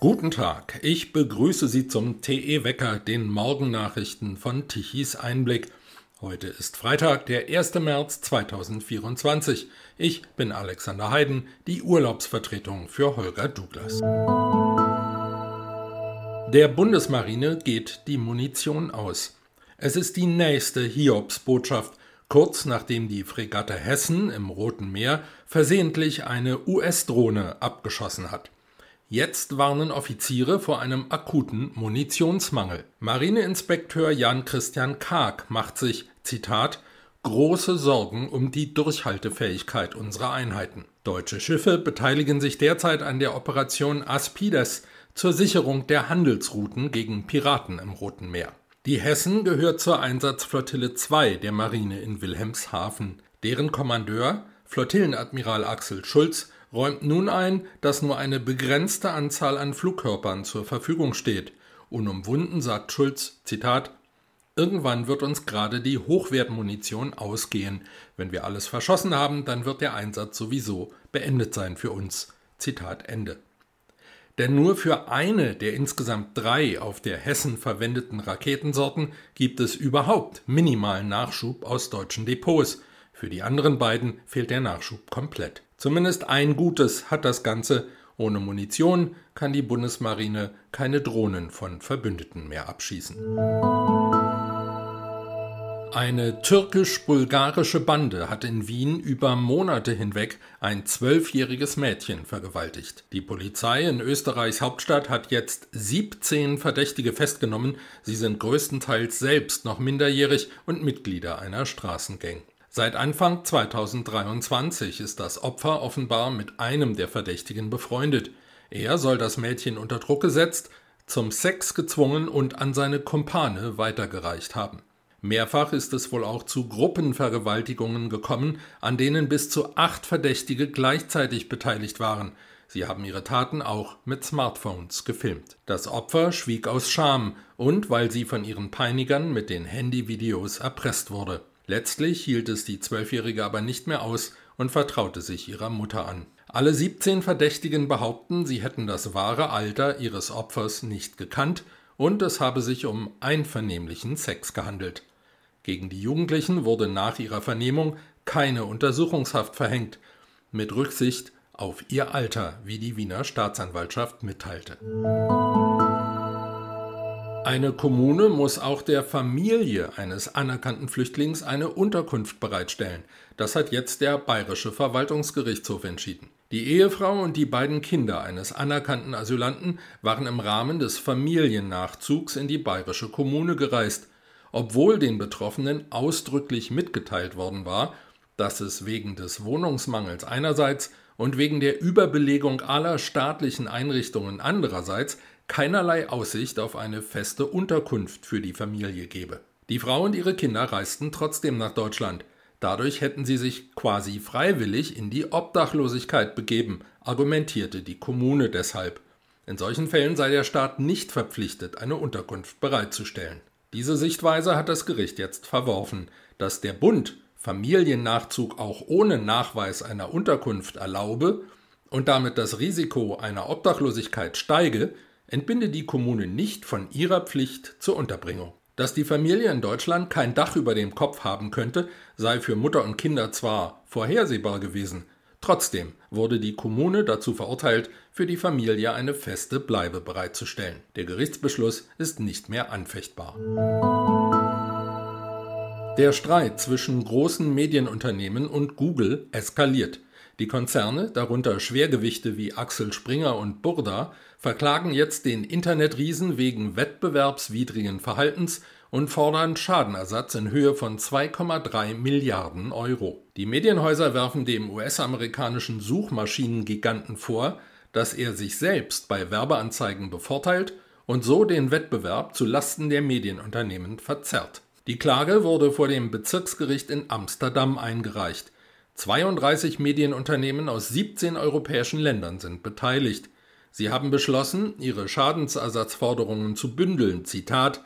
Guten Tag, ich begrüße Sie zum TE Wecker, den Morgennachrichten von Tichys Einblick. Heute ist Freitag, der 1. März 2024. Ich bin Alexander Heiden, die Urlaubsvertretung für Holger Douglas. Der Bundesmarine geht die Munition aus. Es ist die nächste Hiobsbotschaft, kurz nachdem die Fregatte Hessen im Roten Meer versehentlich eine US-Drohne abgeschossen hat. Jetzt warnen Offiziere vor einem akuten Munitionsmangel. Marineinspekteur Jan Christian Karg macht sich, Zitat, große Sorgen um die Durchhaltefähigkeit unserer Einheiten. Deutsche Schiffe beteiligen sich derzeit an der Operation Aspides zur Sicherung der Handelsrouten gegen Piraten im Roten Meer. Die Hessen gehört zur Einsatzflottille 2 der Marine in Wilhelmshaven. Deren Kommandeur, Flottillenadmiral Axel Schulz, räumt nun ein, dass nur eine begrenzte Anzahl an Flugkörpern zur Verfügung steht. Unumwunden sagt Schulz, Zitat, Irgendwann wird uns gerade die Hochwertmunition ausgehen. Wenn wir alles verschossen haben, dann wird der Einsatz sowieso beendet sein für uns. Zitat Ende. Denn nur für eine der insgesamt drei auf der Hessen verwendeten Raketensorten gibt es überhaupt minimalen Nachschub aus deutschen Depots. Für die anderen beiden fehlt der Nachschub komplett. Zumindest ein Gutes hat das Ganze. Ohne Munition kann die Bundesmarine keine Drohnen von Verbündeten mehr abschießen. Eine türkisch-bulgarische Bande hat in Wien über Monate hinweg ein zwölfjähriges Mädchen vergewaltigt. Die Polizei in Österreichs Hauptstadt hat jetzt 17 Verdächtige festgenommen. Sie sind größtenteils selbst noch minderjährig und Mitglieder einer Straßengang. Seit Anfang 2023 ist das Opfer offenbar mit einem der Verdächtigen befreundet. Er soll das Mädchen unter Druck gesetzt, zum Sex gezwungen und an seine Kumpane weitergereicht haben. Mehrfach ist es wohl auch zu Gruppenvergewaltigungen gekommen, an denen bis zu acht Verdächtige gleichzeitig beteiligt waren. Sie haben ihre Taten auch mit Smartphones gefilmt. Das Opfer schwieg aus Scham und weil sie von ihren Peinigern mit den Handyvideos erpresst wurde. Letztlich hielt es die Zwölfjährige aber nicht mehr aus und vertraute sich ihrer Mutter an. Alle 17 Verdächtigen behaupten, sie hätten das wahre Alter ihres Opfers nicht gekannt und es habe sich um einvernehmlichen Sex gehandelt. Gegen die Jugendlichen wurde nach ihrer Vernehmung keine Untersuchungshaft verhängt, mit Rücksicht auf ihr Alter, wie die Wiener Staatsanwaltschaft mitteilte. Eine Kommune muss auch der Familie eines anerkannten Flüchtlings eine Unterkunft bereitstellen. Das hat jetzt der Bayerische Verwaltungsgerichtshof entschieden. Die Ehefrau und die beiden Kinder eines anerkannten Asylanten waren im Rahmen des Familiennachzugs in die bayerische Kommune gereist, obwohl den Betroffenen ausdrücklich mitgeteilt worden war, dass es wegen des Wohnungsmangels einerseits und wegen der Überbelegung aller staatlichen Einrichtungen andererseits keinerlei Aussicht auf eine feste Unterkunft für die Familie gebe. Die Frau und ihre Kinder reisten trotzdem nach Deutschland. Dadurch hätten sie sich quasi freiwillig in die Obdachlosigkeit begeben, argumentierte die Kommune deshalb. In solchen Fällen sei der Staat nicht verpflichtet, eine Unterkunft bereitzustellen. Diese Sichtweise hat das Gericht jetzt verworfen, dass der Bund Familiennachzug auch ohne Nachweis einer Unterkunft erlaube und damit das Risiko einer Obdachlosigkeit steige, entbinde die Kommune nicht von ihrer Pflicht zur Unterbringung. Dass die Familie in Deutschland kein Dach über dem Kopf haben könnte, sei für Mutter und Kinder zwar vorhersehbar gewesen, trotzdem wurde die Kommune dazu verurteilt, für die Familie eine feste Bleibe bereitzustellen. Der Gerichtsbeschluss ist nicht mehr anfechtbar. Der Streit zwischen großen Medienunternehmen und Google eskaliert. Die Konzerne, darunter Schwergewichte wie Axel Springer und Burda, verklagen jetzt den Internetriesen wegen wettbewerbswidrigen Verhaltens und fordern Schadenersatz in Höhe von 2,3 Milliarden Euro. Die Medienhäuser werfen dem US-amerikanischen Suchmaschinengiganten vor, dass er sich selbst bei Werbeanzeigen bevorteilt und so den Wettbewerb zu Lasten der Medienunternehmen verzerrt. Die Klage wurde vor dem Bezirksgericht in Amsterdam eingereicht. 32 Medienunternehmen aus 17 europäischen Ländern sind beteiligt. Sie haben beschlossen, ihre Schadensersatzforderungen zu bündeln, Zitat,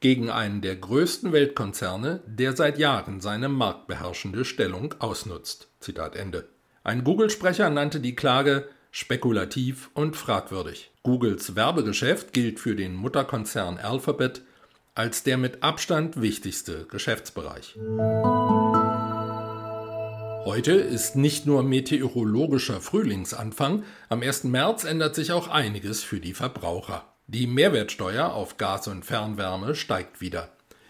gegen einen der größten Weltkonzerne, der seit Jahren seine marktbeherrschende Stellung ausnutzt. Zitat Ende. Ein Google-Sprecher nannte die Klage spekulativ und fragwürdig. Googles Werbegeschäft gilt für den Mutterkonzern Alphabet als der mit Abstand wichtigste Geschäftsbereich. Heute ist nicht nur meteorologischer Frühlingsanfang, am 1. März ändert sich auch einiges für die Verbraucher. Die Mehrwertsteuer auf Gas und Fernwärme steigt wieder.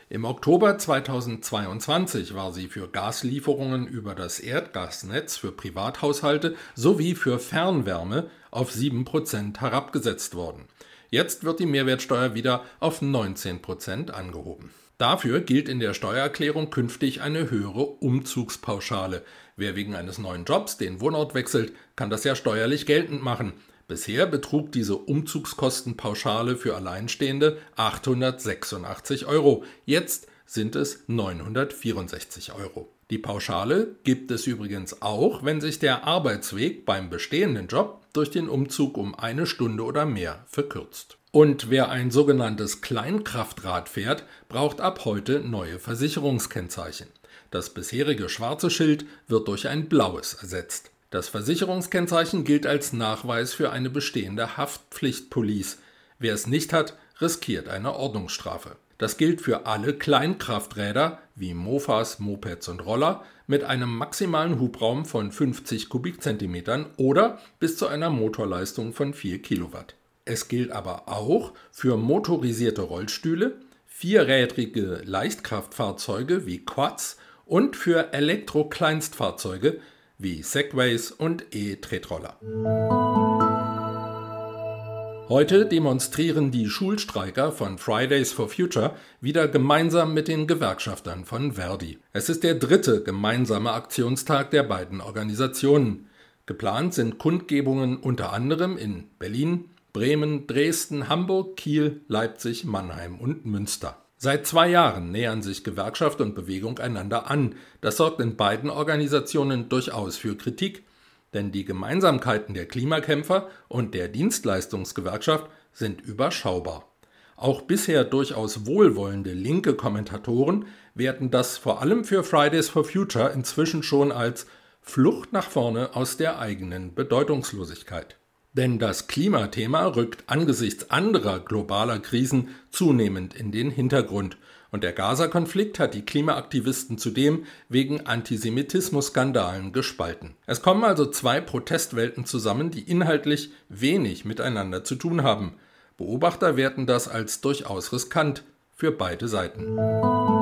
Im Oktober 2022 war sie für Gaslieferungen über das Erdgasnetz für Privathaushalte sowie für Fernwärme auf 7% herabgesetzt worden. Jetzt wird die Mehrwertsteuer wieder auf 19% angehoben. Dafür gilt in der Steuererklärung künftig eine höhere Umzugspauschale. Wer wegen eines neuen Jobs den Wohnort wechselt, kann das ja steuerlich geltend machen. Bisher betrug diese Umzugskostenpauschale für Alleinstehende 886 Euro. Jetzt sind es 964 Euro. Die Pauschale gibt es übrigens auch, wenn sich der Arbeitsweg beim bestehenden Job durch den Umzug um eine Stunde oder mehr verkürzt. Und wer ein sogenanntes Kleinkraftrad fährt, braucht ab heute neue Versicherungskennzeichen. Das bisherige schwarze Schild wird durch ein blaues ersetzt. Das Versicherungskennzeichen gilt als Nachweis für eine bestehende Haftpflichtpolice. Wer es nicht hat, riskiert eine Ordnungsstrafe. Das gilt für alle Kleinkrafträder wie Mofas, Mopeds und Roller mit einem maximalen Hubraum von 50 Kubikzentimetern oder bis zu einer Motorleistung von 4 Kilowatt. Es gilt aber auch für motorisierte Rollstühle, vierrädrige Leichtkraftfahrzeuge wie Quads und für Elektro-Kleinstfahrzeuge wie Segways und E-Tretroller. Heute demonstrieren die Schulstreiker von Fridays for Future wieder gemeinsam mit den Gewerkschaftern von Verdi. Es ist der dritte gemeinsame Aktionstag der beiden Organisationen. Geplant sind Kundgebungen unter anderem in Berlin, Bremen, Dresden, Hamburg, Kiel, Leipzig, Mannheim und Münster. Seit zwei Jahren nähern sich Gewerkschaft und Bewegung einander an. Das sorgt in beiden Organisationen durchaus für Kritik, denn die Gemeinsamkeiten der Klimakämpfer und der Dienstleistungsgewerkschaft sind überschaubar. Auch bisher durchaus wohlwollende linke Kommentatoren werten das vor allem für Fridays for Future inzwischen schon als Flucht nach vorne aus der eigenen Bedeutungslosigkeit. Denn das Klimathema rückt angesichts anderer globaler Krisen zunehmend in den Hintergrund. Und der Gaza-Konflikt hat die Klimaaktivisten zudem wegen Antisemitismus-Skandalen gespalten. Es kommen also zwei Protestwelten zusammen, die inhaltlich wenig miteinander zu tun haben. Beobachter werten das als durchaus riskant für beide Seiten.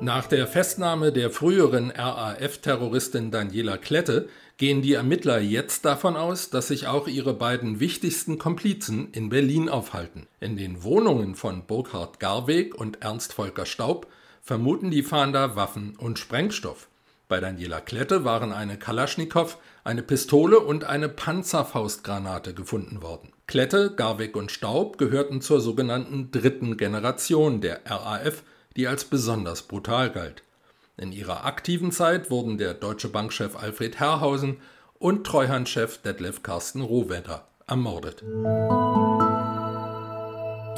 Nach der Festnahme der früheren RAF-Terroristin Daniela Klette gehen die Ermittler jetzt davon aus, dass sich auch ihre beiden wichtigsten Komplizen in Berlin aufhalten. In den Wohnungen von Burkhard Garweg und Ernst Volker Staub vermuten die Fahnder Waffen und Sprengstoff. Bei Daniela Klette waren eine Kalaschnikow, eine Pistole und eine Panzerfaustgranate gefunden worden. Klette, Garweg und Staub gehörten zur sogenannten dritten Generation der RAF, die als besonders brutal galt. In ihrer aktiven Zeit wurden der Deutsche Bankchef Alfred Herrhausen und Treuhandchef Detlef Carsten Rohwedder ermordet.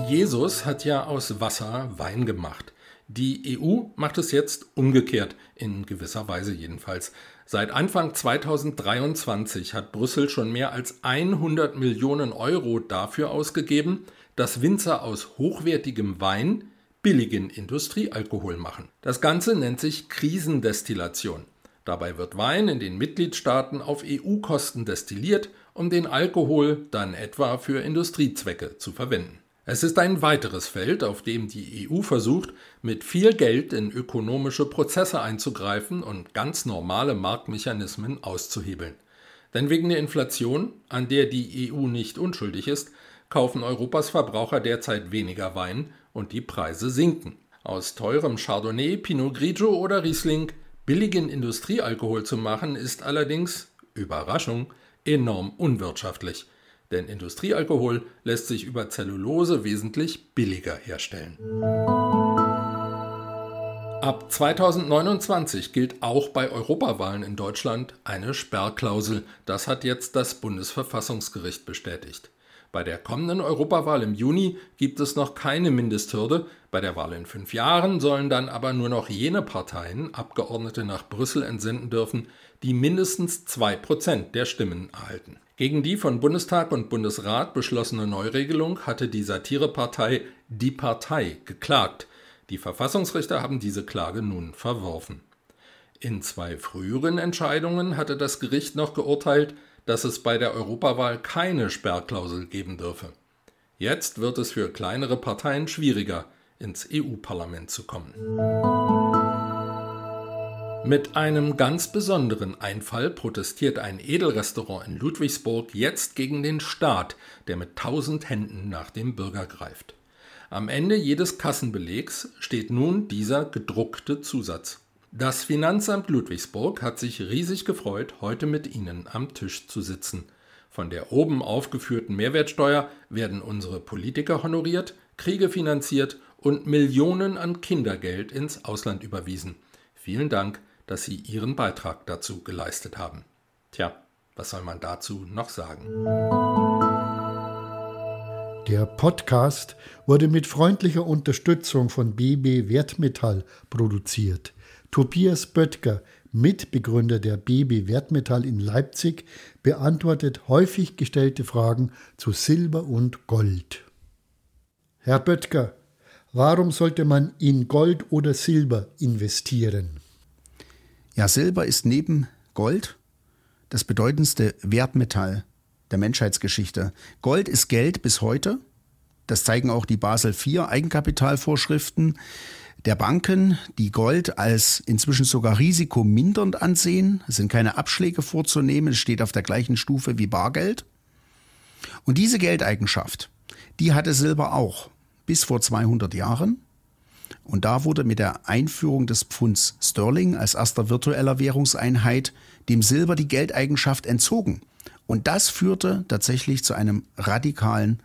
Jesus hat ja aus Wasser Wein gemacht. Die EU macht es jetzt umgekehrt, in gewisser Weise jedenfalls. Seit Anfang 2023 hat Brüssel schon mehr als 100 Millionen Euro dafür ausgegeben, dass Winzer aus hochwertigem Wein billigen Industriealkohol machen. Das Ganze nennt sich Krisendestillation. Dabei wird Wein in den Mitgliedstaaten auf EU-Kosten destilliert, um den Alkohol dann etwa für Industriezwecke zu verwenden. Es ist ein weiteres Feld, auf dem die EU versucht, mit viel Geld in ökonomische Prozesse einzugreifen und ganz normale Marktmechanismen auszuhebeln. Denn wegen der Inflation, an der die EU nicht unschuldig ist, kaufen Europas Verbraucher derzeit weniger Wein und die Preise sinken. Aus teurem Chardonnay, Pinot Grigio oder Riesling billigen Industriealkohol zu machen, ist allerdings, Überraschung, enorm unwirtschaftlich. Denn Industriealkohol lässt sich über Zellulose wesentlich billiger herstellen. Ab 2029 gilt auch bei Europawahlen in Deutschland eine Sperrklausel. Das hat jetzt das Bundesverfassungsgericht bestätigt. Bei der kommenden Europawahl im Juni gibt es noch keine Mindesthürde, bei der Wahl in fünf Jahren sollen dann aber nur noch jene Parteien Abgeordnete nach Brüssel entsenden dürfen, die mindestens zwei Prozent der Stimmen erhalten. Gegen die von Bundestag und Bundesrat beschlossene Neuregelung hatte die Satirepartei Die Partei geklagt. Die Verfassungsrichter haben diese Klage nun verworfen. In zwei früheren Entscheidungen hatte das Gericht noch geurteilt, dass es bei der Europawahl keine Sperrklausel geben dürfe. Jetzt wird es für kleinere Parteien schwieriger, ins EU-Parlament zu kommen. Mit einem ganz besonderen Einfall protestiert ein Edelrestaurant in Ludwigsburg jetzt gegen den Staat, der mit tausend Händen nach dem Bürger greift. Am Ende jedes Kassenbelegs steht nun dieser gedruckte Zusatz. Das Finanzamt Ludwigsburg hat sich riesig gefreut, heute mit Ihnen am Tisch zu sitzen. Von der oben aufgeführten Mehrwertsteuer werden unsere Politiker honoriert, Kriege finanziert und Millionen an Kindergeld ins Ausland überwiesen. Vielen Dank, dass Sie Ihren Beitrag dazu geleistet haben. Tja, was soll man dazu noch sagen? Der Podcast wurde mit freundlicher Unterstützung von BB Wertmetall produziert. Tobias Böttger, Mitbegründer der BB Wertmetall in Leipzig, beantwortet häufig gestellte Fragen zu Silber und Gold. Herr Böttger, warum sollte man in Gold oder Silber investieren? Ja, Silber ist neben Gold das bedeutendste Wertmetall der Menschheitsgeschichte. Gold ist Geld bis heute. Das zeigen auch die Basel IV Eigenkapitalvorschriften der Banken, die Gold als inzwischen sogar risikomindernd ansehen. Es sind keine Abschläge vorzunehmen, es steht auf der gleichen Stufe wie Bargeld. Und diese Geldeigenschaft, die hatte Silber auch bis vor 200 Jahren. Und da wurde mit der Einführung des Pfunds Sterling als erster virtueller Währungseinheit dem Silber die Geldeigenschaft entzogen. Und das führte tatsächlich zu einem radikalen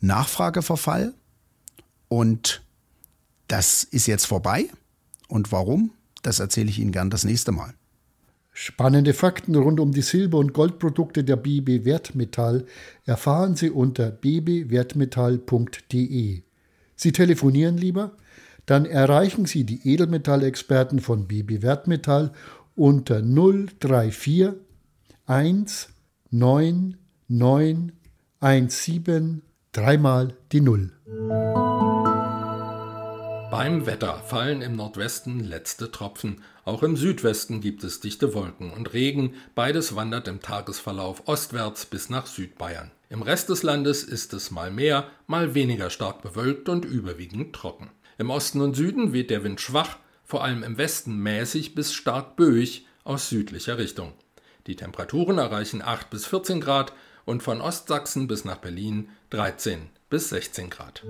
Nachfrageverfall. Und das ist jetzt vorbei. Und warum? Das erzähle ich Ihnen gern das nächste Mal. Spannende Fakten rund um die Silber- und Goldprodukte der BB Wertmetall erfahren Sie unter bbwertmetall.de. Sie telefonieren lieber? Dann erreichen Sie die Edelmetallexperten von BB Wertmetall unter 034 1 9 9 17 dreimal die Null. Beim Wetter fallen im Nordwesten letzte Tropfen. Auch im Südwesten gibt es dichte Wolken und Regen. Beides wandert im Tagesverlauf ostwärts bis nach Südbayern. Im Rest des Landes ist es mal mehr, mal weniger stark bewölkt und überwiegend trocken. Im Osten und Süden weht der Wind schwach, vor allem im Westen mäßig bis stark böig aus südlicher Richtung. Die Temperaturen erreichen 8 bis 14 Grad und von Ostsachsen bis nach Berlin 13 bis 16 Grad.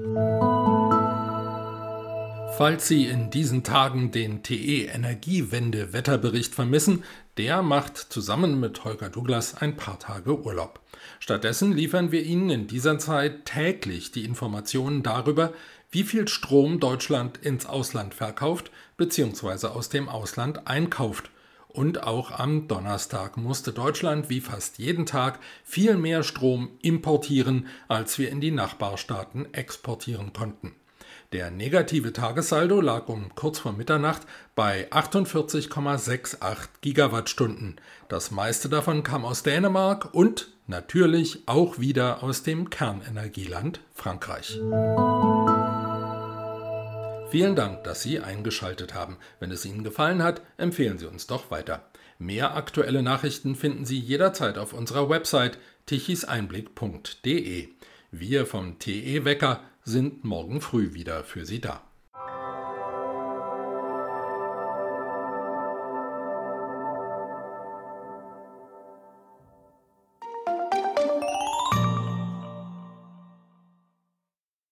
Falls Sie in diesen Tagen den TE Energiewende Wetterbericht vermissen, der macht zusammen mit Holger Douglas ein paar Tage Urlaub. Stattdessen liefern wir Ihnen in dieser Zeit täglich die Informationen darüber, wie viel Strom Deutschland ins Ausland verkauft bzw. aus dem Ausland einkauft. Und auch am Donnerstag musste Deutschland wie fast jeden Tag viel mehr Strom importieren, als wir in die Nachbarstaaten exportieren konnten. Der negative Tagessaldo lag um kurz vor Mitternacht bei 48,68 Gigawattstunden. Das meiste davon kam aus Dänemark und natürlich auch wieder aus dem Kernenergieland Frankreich. Vielen Dank, dass Sie eingeschaltet haben. Wenn es Ihnen gefallen hat, empfehlen Sie uns doch weiter. Mehr aktuelle Nachrichten finden Sie jederzeit auf unserer Website tichiseinblick.de. Wir vom TE Wecker sind morgen früh wieder für Sie da.